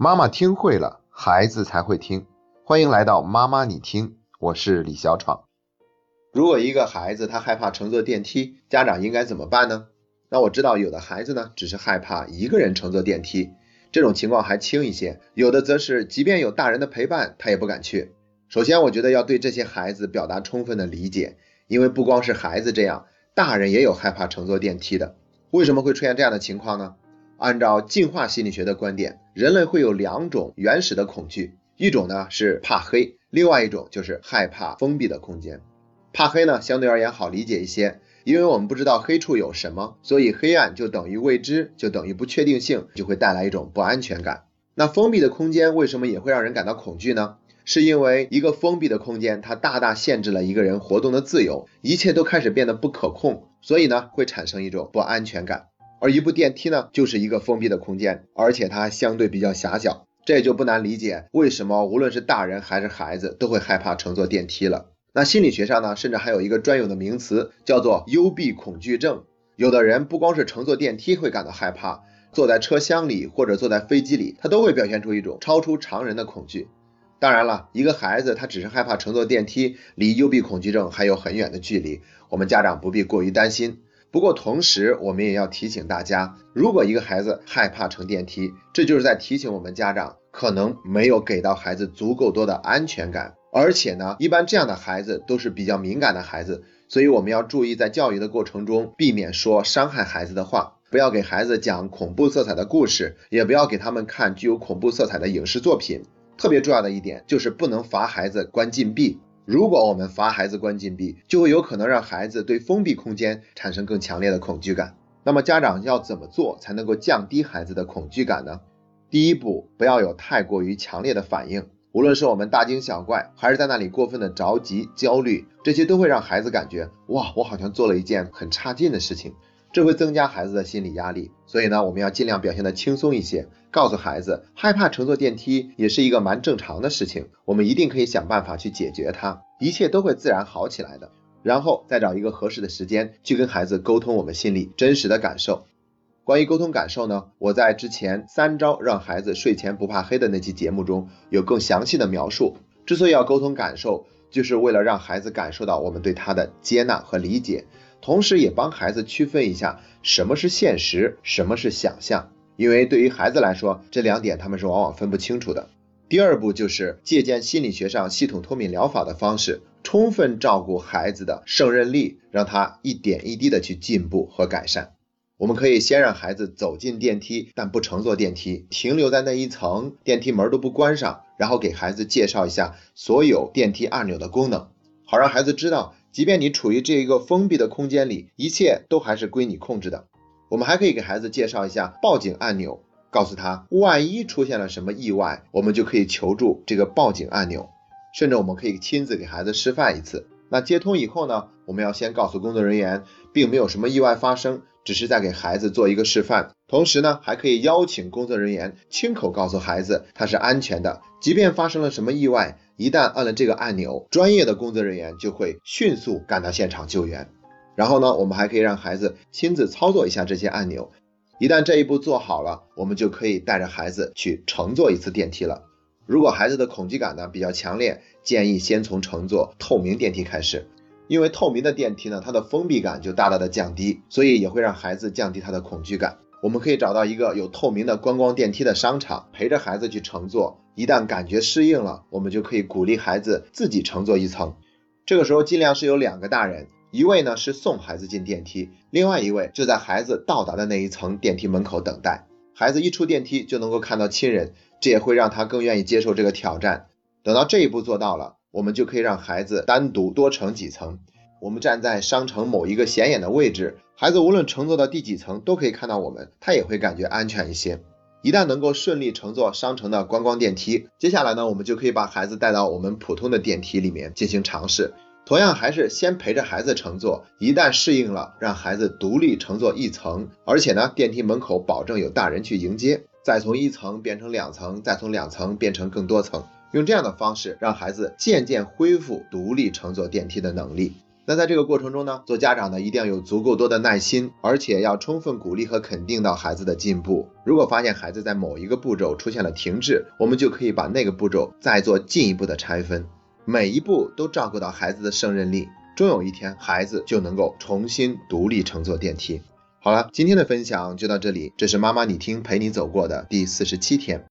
妈妈听会了，孩子才会听。欢迎来到妈妈你听，我是李小闯。如果一个孩子他害怕乘坐电梯，家长应该怎么办呢？那我知道有的孩子呢，只是害怕一个人乘坐电梯，这种情况还轻一些；有的则是即便有大人的陪伴，他也不敢去。首先，我觉得要对这些孩子表达充分的理解，因为不光是孩子这样，大人也有害怕乘坐电梯的。为什么会出现这样的情况呢？按照进化心理学的观点，人类会有两种原始的恐惧，一种呢是怕黑，另外一种就是害怕封闭的空间。怕黑呢相对而言好理解一些，因为我们不知道黑处有什么，所以黑暗就等于未知，就等于不确定性，就会带来一种不安全感。那封闭的空间为什么也会让人感到恐惧呢？是因为一个封闭的空间，它大大限制了一个人活动的自由，一切都开始变得不可控，所以呢会产生一种不安全感。而一部电梯呢，就是一个封闭的空间，而且它相对比较狭小，这也就不难理解为什么无论是大人还是孩子都会害怕乘坐电梯了。那心理学上呢，甚至还有一个专有的名词叫做幽闭恐惧症。有的人不光是乘坐电梯会感到害怕，坐在车厢里或者坐在飞机里，他都会表现出一种超出常人的恐惧。当然了，一个孩子他只是害怕乘坐电梯，离幽闭恐惧症还有很远的距离，我们家长不必过于担心。不过同时，我们也要提醒大家，如果一个孩子害怕乘电梯，这就是在提醒我们家长可能没有给到孩子足够多的安全感。而且呢，一般这样的孩子都是比较敏感的孩子，所以我们要注意在教育的过程中避免说伤害孩子的话，不要给孩子讲恐怖色彩的故事，也不要给他们看具有恐怖色彩的影视作品。特别重要的一点就是不能罚孩子关禁闭。如果我们罚孩子关禁闭，就会有可能让孩子对封闭空间产生更强烈的恐惧感。那么家长要怎么做才能够降低孩子的恐惧感呢？第一步，不要有太过于强烈的反应，无论是我们大惊小怪，还是在那里过分的着急、焦虑，这些都会让孩子感觉哇，我好像做了一件很差劲的事情。这会增加孩子的心理压力，所以呢，我们要尽量表现的轻松一些，告诉孩子，害怕乘坐电梯也是一个蛮正常的事情，我们一定可以想办法去解决它，一切都会自然好起来的。然后再找一个合适的时间去跟孩子沟通我们心里真实的感受。关于沟通感受呢，我在之前三招让孩子睡前不怕黑的那期节目中有更详细的描述。之所以要沟通感受，就是为了让孩子感受到我们对他的接纳和理解。同时，也帮孩子区分一下什么是现实，什么是想象，因为对于孩子来说，这两点他们是往往分不清楚的。第二步就是借鉴心理学上系统脱敏疗法的方式，充分照顾孩子的胜任力，让他一点一滴的去进步和改善。我们可以先让孩子走进电梯，但不乘坐电梯，停留在那一层，电梯门都不关上，然后给孩子介绍一下所有电梯按钮的功能，好让孩子知道。即便你处于这一个封闭的空间里，一切都还是归你控制的。我们还可以给孩子介绍一下报警按钮，告诉他，万一出现了什么意外，我们就可以求助这个报警按钮。甚至我们可以亲自给孩子示范一次。那接通以后呢，我们要先告诉工作人员，并没有什么意外发生，只是在给孩子做一个示范。同时呢，还可以邀请工作人员亲口告诉孩子，他是安全的，即便发生了什么意外。一旦按了这个按钮，专业的工作人员就会迅速赶到现场救援。然后呢，我们还可以让孩子亲自操作一下这些按钮。一旦这一步做好了，我们就可以带着孩子去乘坐一次电梯了。如果孩子的恐惧感呢比较强烈，建议先从乘坐透明电梯开始，因为透明的电梯呢，它的封闭感就大大的降低，所以也会让孩子降低他的恐惧感。我们可以找到一个有透明的观光电梯的商场，陪着孩子去乘坐。一旦感觉适应了，我们就可以鼓励孩子自己乘坐一层。这个时候尽量是有两个大人，一位呢是送孩子进电梯，另外一位就在孩子到达的那一层电梯门口等待。孩子一出电梯就能够看到亲人，这也会让他更愿意接受这个挑战。等到这一步做到了，我们就可以让孩子单独多乘几层。我们站在商城某一个显眼的位置，孩子无论乘坐到第几层都可以看到我们，他也会感觉安全一些。一旦能够顺利乘坐商城的观光电梯，接下来呢，我们就可以把孩子带到我们普通的电梯里面进行尝试。同样还是先陪着孩子乘坐，一旦适应了，让孩子独立乘坐一层，而且呢，电梯门口保证有大人去迎接，再从一层变成两层，再从两层变成更多层，用这样的方式让孩子渐渐恢复独立乘坐电梯的能力。那在这个过程中呢，做家长的一定要有足够多的耐心，而且要充分鼓励和肯定到孩子的进步。如果发现孩子在某一个步骤出现了停滞，我们就可以把那个步骤再做进一步的拆分，每一步都照顾到孩子的胜任力，终有一天孩子就能够重新独立乘坐电梯。好了，今天的分享就到这里，这是妈妈你听陪你走过的第四十七天。